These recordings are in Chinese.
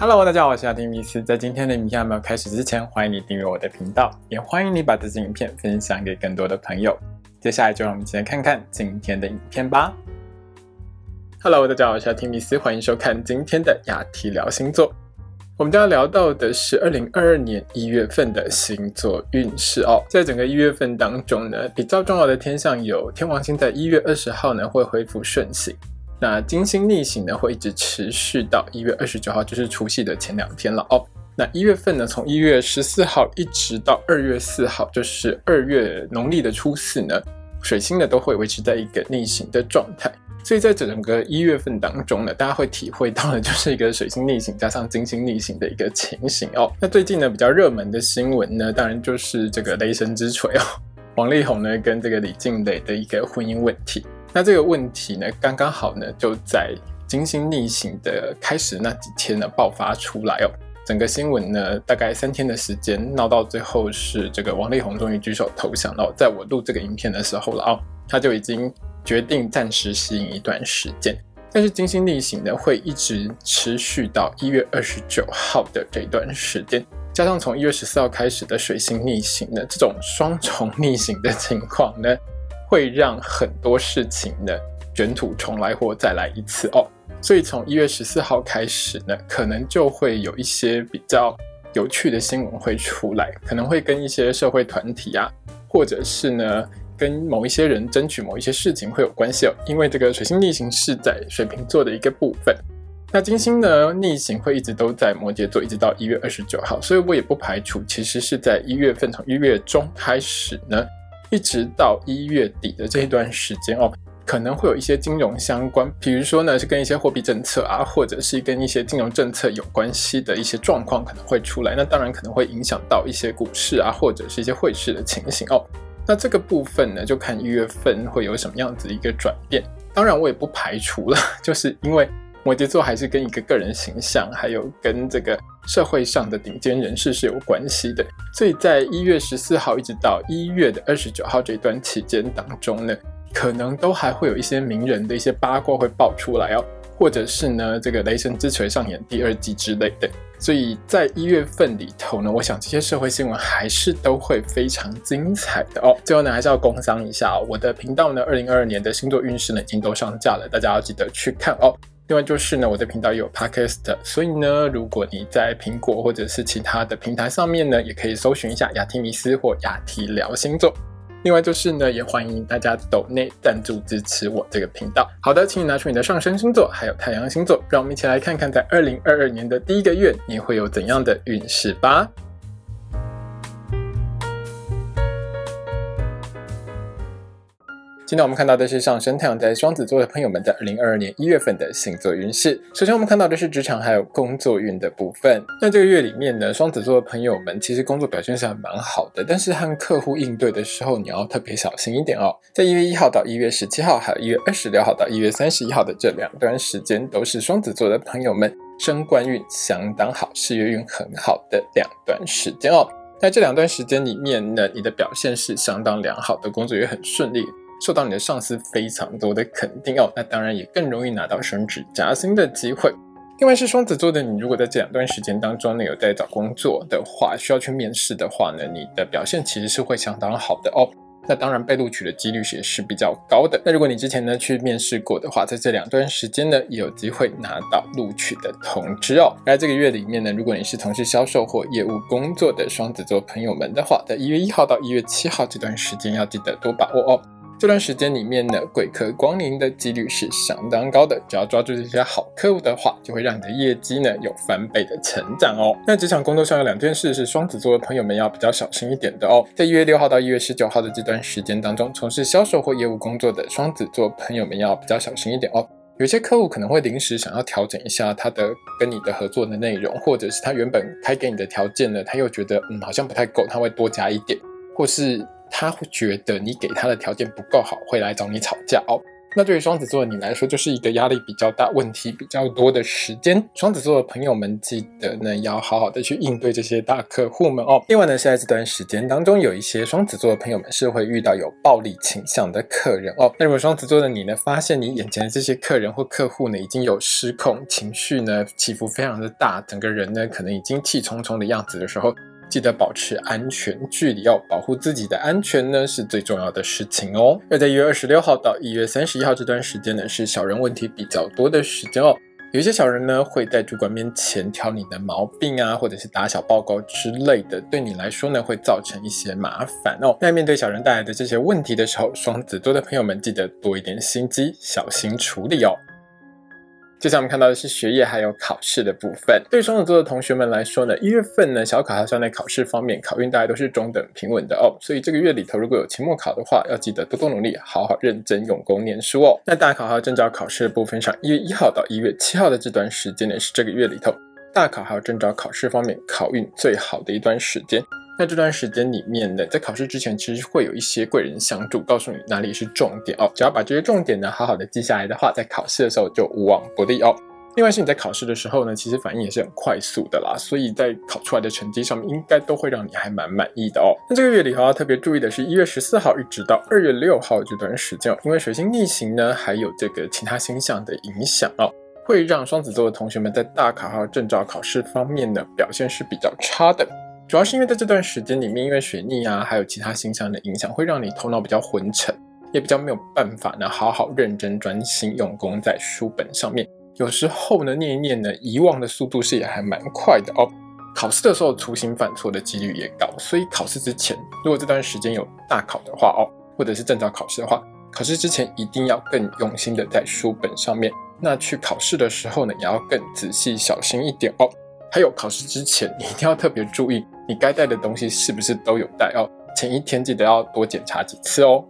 Hello，大家好，我是阿丁米斯。在今天的影片还没有开始之前，欢迎你订阅我的频道，也欢迎你把这支影片分享给更多的朋友。接下来就让我们一起来看看今天的影片吧。Hello，大家好，我是阿丁米斯，欢迎收看今天的雅提聊星座。我们将要聊到的是二零二二年一月份的星座运势哦。在整个一月份当中呢，比较重要的天象有天王星在一月二十号呢会恢复顺行。那金星逆行呢，会一直持续到一月二十九号，就是除夕的前两天了哦。那一月份呢，从一月十四号一直到二月四号，就是二月农历的初四呢，水星呢都会维持在一个逆行的状态。所以在整个一月份当中呢，大家会体会到的就是一个水星逆行加上金星逆行的一个情形哦。那最近呢，比较热门的新闻呢，当然就是这个雷神之锤哦，王力宏呢跟这个李静蕾的一个婚姻问题。那这个问题呢，刚刚好呢，就在金星逆行的开始那几天呢爆发出来哦。整个新闻呢，大概三天的时间闹到最后是这个王力宏终于举手投降了。在我录这个影片的时候了哦，他就已经决定暂时吸引一段时间。但是金星逆行呢，会一直持续到一月二十九号的这段时间，加上从一月十四号开始的水星逆行呢，这种双重逆行的情况呢。会让很多事情呢卷土重来或再来一次哦，所以从一月十四号开始呢，可能就会有一些比较有趣的新闻会出来，可能会跟一些社会团体啊，或者是呢跟某一些人争取某一些事情会有关系哦。因为这个水星逆行是在水瓶座的一个部分，那金星呢逆行会一直都在摩羯座，一直到一月二十九号，所以我也不排除其实是在一月份从一月中开始呢。一直到一月底的这一段时间哦，可能会有一些金融相关，比如说呢是跟一些货币政策啊，或者是跟一些金融政策有关系的一些状况可能会出来。那当然可能会影响到一些股市啊，或者是一些汇市的情形哦。那这个部分呢，就看一月份会有什么样子一个转变。当然我也不排除了，就是因为。摩羯座还是跟一个个人形象，还有跟这个社会上的顶尖人士是有关系的。所以在一月十四号一直到一月的二十九号这段期间当中呢，可能都还会有一些名人的一些八卦会爆出来哦，或者是呢这个雷神之锤上演第二季之类的。所以在一月份里头呢，我想这些社会新闻还是都会非常精彩的哦。最后呢，还是要工商一下，我的频道呢，二零二二年的星座运势呢已经都上架了，大家要记得去看哦。另外就是呢，我的频道也有 podcast，所以呢，如果你在苹果或者是其他的平台上面呢，也可以搜寻一下雅提米斯或雅提聊星座。另外就是呢，也欢迎大家抖内赞助支持我这个频道。好的，请你拿出你的上升星座还有太阳星座，让我们一起来看看在二零二二年的第一个月你会有怎样的运势吧。今天我们看到的是上升太阳在双子座的朋友们在二零二二年一月份的星座运势。首先，我们看到的是职场还有工作运的部分。那这个月里面呢，双子座的朋友们其实工作表现是还蛮好的，但是和客户应对的时候，你要特别小心一点哦。在一月一号到一月十七号，还有一月二十六号到一月三十一号的这两段时间，都是双子座的朋友们升官运相当好、事业运很好的两段时间哦。在这两段时间里面呢，你的表现是相当良好的，工作也很顺利。受到你的上司非常多的肯定哦，那当然也更容易拿到升职加薪的机会。另外是双子座的你，如果在这两段时间当中呢有在找工作的话，需要去面试的话呢，你的表现其实是会相当好的哦。那当然被录取的几率也是比较高的。那如果你之前呢去面试过的话，在这两段时间呢也有机会拿到录取的通知哦。在这个月里面呢，如果你是从事销售或业务工作的双子座朋友们的话，在一月一号到一月七号这段时间要记得多把握哦。这段时间里面呢，贵客光临的几率是相当高的。只要抓住这些好客户的话，就会让你的业绩呢有翻倍的成长哦。那职场工作上有两件事是双子座的朋友们要比较小心一点的哦。在一月六号到一月十九号的这段时间当中，从事销售或业务工作的双子座朋友们要比较小心一点哦。有些客户可能会临时想要调整一下他的跟你的合作的内容，或者是他原本开给你的条件呢，他又觉得嗯好像不太够，他会多加一点，或是。他会觉得你给他的条件不够好，会来找你吵架哦。那对于双子座的你来说，就是一个压力比较大、问题比较多的时间。双子座的朋友们，记得呢要好好的去应对这些大客户们哦。另外呢，是在这段时间当中，有一些双子座的朋友们是会遇到有暴力倾向的客人哦。那如果双子座的你呢，发现你眼前的这些客人或客户呢，已经有失控、情绪呢起伏非常的大，整个人呢可能已经气冲冲的样子的时候。记得保持安全距离哦，保护自己的安全呢是最重要的事情哦。要在一月二十六号到一月三十一号这段时间呢，是小人问题比较多的时间哦。有一些小人呢会在主管面前挑你的毛病啊，或者是打小报告之类的，对你来说呢会造成一些麻烦哦。在面对小人带来的这些问题的时候，双子座的朋友们记得多一点心机，小心处理哦。接下来我们看到的是学业还有考试的部分。对双子座的同学们来说呢，一月份呢小考还算在考试方面，考运大家都是中等平稳的哦。所以这个月里头如果有期末考的话，要记得多多努力，好好认真用功念书哦。那大考还有证照考试的部分上，一月一号到一月七号的这段时间呢，是这个月里头大考还有证照考试方面考运最好的一段时间。那这段时间里面呢，在考试之前，其实会有一些贵人相助，告诉你哪里是重点哦。只要把这些重点呢好好的记下来的话，在考试的时候就无往不利哦。另外是你在考试的时候呢，其实反应也是很快速的啦，所以在考出来的成绩上面，应该都会让你还蛮满意的哦。那这个月里头要特别注意的是，一月十四号一直到二月六号这段时间，因为水星逆行呢，还有这个其他星象的影响哦，会让双子座的同学们在大考还有证照考试方面呢表现是比较差的。主要是因为在这段时间里面，因为水逆啊，还有其他星象的影响，会让你头脑比较昏沉，也比较没有办法呢，好好认真专心用功在书本上面。有时候呢，念一念呢，遗忘的速度是也还蛮快的哦。考试的时候粗心犯错的几率也高，所以考试之前，如果这段时间有大考的话哦，或者是正常考试的话，考试之前一定要更用心的在书本上面。那去考试的时候呢，也要更仔细小心一点哦。还有考试之前，你一定要特别注意，你该带的东西是不是都有带哦。前一天记得要多检查几次哦。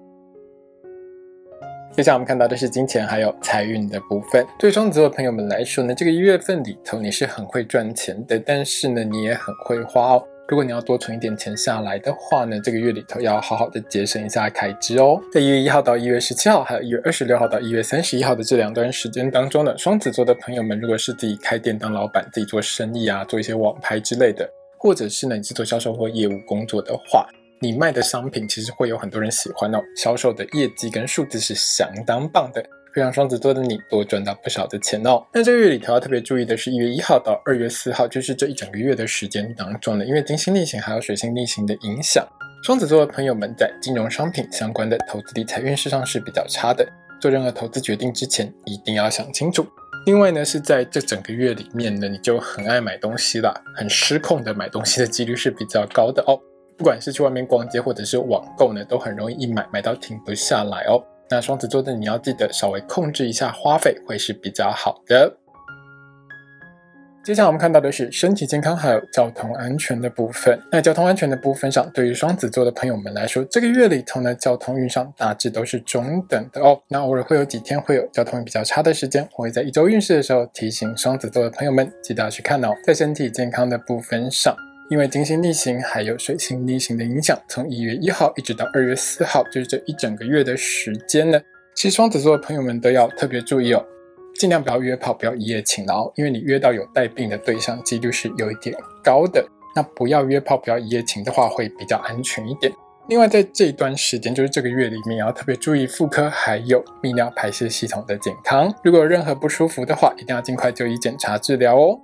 接下来我们看到的是金钱还有财运的部分。对双子座的朋友们来说呢，这个一月份里头你是很会赚钱的，但是呢，你也很会花哦。如果你要多存一点钱下来的话呢，这个月里头要好好的节省一下开支哦。在一月一号到一月十七号，还有一月二十六号到一月三十一号的这两段时间当中呢，双子座的朋友们，如果是自己开店当老板，自己做生意啊，做一些网拍之类的，或者是呢你是做销售或业务工作的话，你卖的商品其实会有很多人喜欢哦，销售的业绩跟数字是相当棒的。会让双子座的你多赚到不少的钱哦。那这个月里头要特别注意的是，一月一号到二月四号，就是这一整个月的时间当中呢，因为金星逆行还有水星逆行的影响，双子座的朋友们在金融商品相关的投资理财运势上是比较差的。做任何投资决定之前，一定要想清楚。另外呢，是在这整个月里面呢，你就很爱买东西啦，很失控的买东西的几率是比较高的哦。不管是去外面逛街或者是网购呢，都很容易一买买到停不下来哦。那双子座的你要记得稍微控制一下花费，会是比较好的。接下来我们看到的是身体健康还有交通安全的部分。那交通安全的部分上，对于双子座的朋友们来说，这个月里头呢，交通运上大致都是中等的哦。那偶尔会有几天会有交通比较差的时间，我会在一周运势的时候提醒双子座的朋友们，记得要去看哦。在身体健康的部分上。因为金星逆行还有水星逆行的影响，从一月一号一直到二月四号，就是这一整个月的时间呢。其实双子座的朋友们都要特别注意哦，尽量不要约炮，不要一夜情哦，因为你约到有带病的对象几率是有一点高的。那不要约炮，不要一夜情的话，会比较安全一点。另外，在这一段时间，就是这个月里面，要特别注意妇科还有泌尿排泄系统的健康。如果有任何不舒服的话，一定要尽快就医检查治疗哦。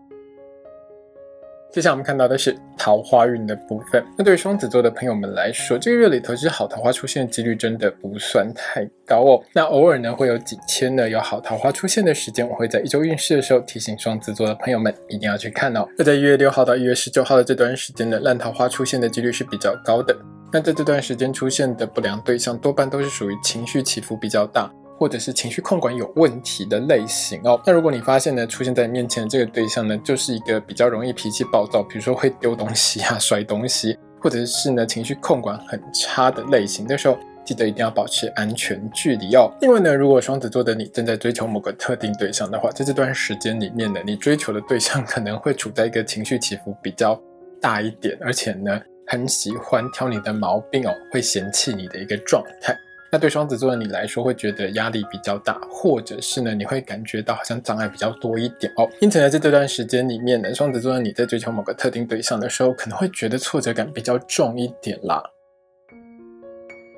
接下来我们看到的是桃花运的部分。那对于双子座的朋友们来说，这个月里头其实好桃花出现的几率真的不算太高哦。那偶尔呢会有几天呢有好桃花出现的时间，我会在一周运势的时候提醒双子座的朋友们一定要去看哦。那在一月六号到一月十九号的这段时间呢，烂桃花出现的几率是比较高的。那在这段时间出现的不良对象，多半都是属于情绪起伏比较大。或者是情绪控管有问题的类型哦。那如果你发现呢，出现在面前的这个对象呢，就是一个比较容易脾气暴躁，比如说会丢东西啊、摔东西，或者是呢情绪控管很差的类型的时候，记得一定要保持安全距离哦。另外呢，如果双子座的你正在追求某个特定对象的话，在这段时间里面呢，你追求的对象可能会处在一个情绪起伏比较大一点，而且呢很喜欢挑你的毛病哦，会嫌弃你的一个状态。那对双子座的你来说，会觉得压力比较大，或者是呢，你会感觉到好像障碍比较多一点哦。因此呢，在这段时间里面呢，双子座的你在追求某个特定对象的时候，可能会觉得挫折感比较重一点啦。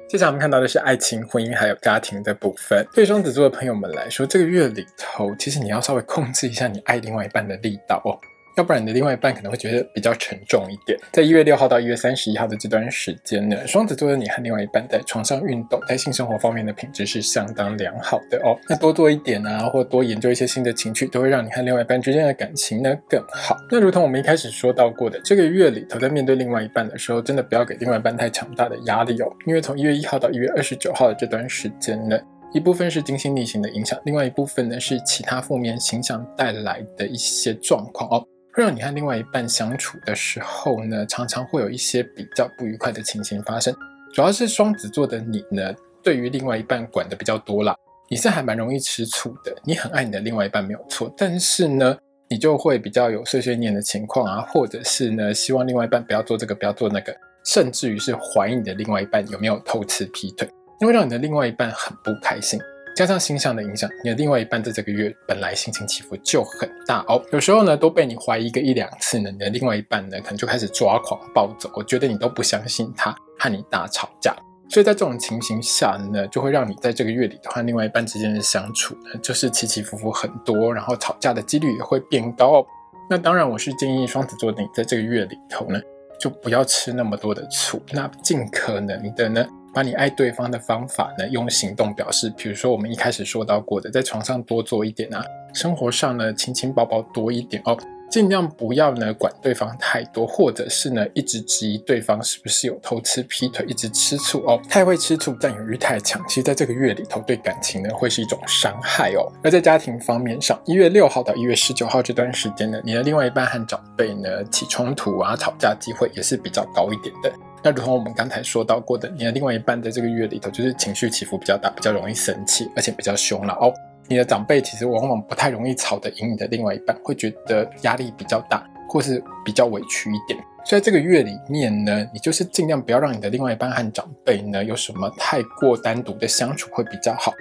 接下来我们看到的是爱情、婚姻还有家庭的部分。对双子座的朋友们来说，这个月里头，其实你要稍微控制一下你爱另外一半的力道哦。要不然你的另外一半可能会觉得比较沉重一点。在一月六号到一月三十一号的这段时间呢，双子座的你和另外一半在床上运动，在性生活方面的品质是相当良好的哦。那多做一点啊，或多研究一些新的情趣，都会让你和另外一半之间的感情呢更好。那如同我们一开始说到过的，这个月里头在面对另外一半的时候，真的不要给另外一半太强大的压力哦。因为从一月一号到一月二十九号的这段时间呢，一部分是金星逆行的影响，另外一部分呢是其他负面形象带来的一些状况哦。会让你和另外一半相处的时候呢，常常会有一些比较不愉快的情形发生。主要是双子座的你呢，对于另外一半管的比较多啦，你是还蛮容易吃醋的。你很爱你的另外一半没有错，但是呢，你就会比较有碎碎念的情况啊，或者是呢，希望另外一半不要做这个，不要做那个，甚至于是怀疑你的另外一半有没有偷吃劈腿，因为让你的另外一半很不开心。加上星象的影响，你的另外一半在这个月本来心情起伏就很大哦。有时候呢，都被你怀疑个一两次呢，你的另外一半呢，可能就开始抓狂暴走。我觉得你都不相信他，和你大吵架。所以在这种情形下呢，就会让你在这个月里和另外一半之间的相处呢，就是起起伏伏很多，然后吵架的几率也会变高。那当然，我是建议双子座的你在这个月里头呢，就不要吃那么多的醋，那尽可能的呢。把你爱对方的方法呢，用行动表示。比如说，我们一开始说到过的，在床上多做一点啊，生活上呢，亲亲抱抱多一点哦。尽量不要呢管对方太多，或者是呢一直质疑对方是不是有偷吃劈腿，一直吃醋哦。太会吃醋，占有欲太强，其实在这个月里头对感情呢会是一种伤害哦。而在家庭方面上，一月六号到一月十九号这段时间呢，你的另外一半和长辈呢起冲突啊、吵架机会也是比较高一点的。那如同我们刚才说到过的，你的另外一半在这个月里头就是情绪起伏比较大，比较容易生气，而且比较凶了哦。你的长辈其实往往不太容易吵得赢你的另外一半，会觉得压力比较大，或是比较委屈一点。所以这个月里面呢，你就是尽量不要让你的另外一半和长辈呢有什么太过单独的相处会比较好。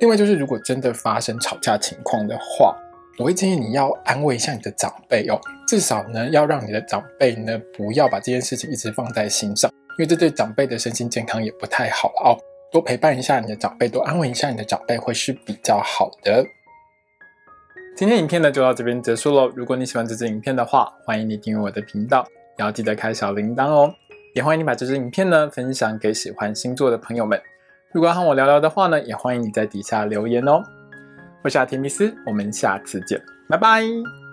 另外就是如果真的发生吵架情况的话，我会建议你要安慰一下你的长辈哦，至少呢要让你的长辈呢不要把这件事情一直放在心上，因为这对长辈的身心健康也不太好哦。多陪伴一下你的长辈，多安慰一下你的长辈，会是比较好的。今天影片呢就到这边结束喽。如果你喜欢这支影片的话，欢迎你订阅我的频道，也要记得开小铃铛哦。也欢迎你把这支影片呢分享给喜欢星座的朋友们。如果要和我聊聊的话呢，也欢迎你在底下留言哦。我是阿提米斯，我们下次见，拜拜。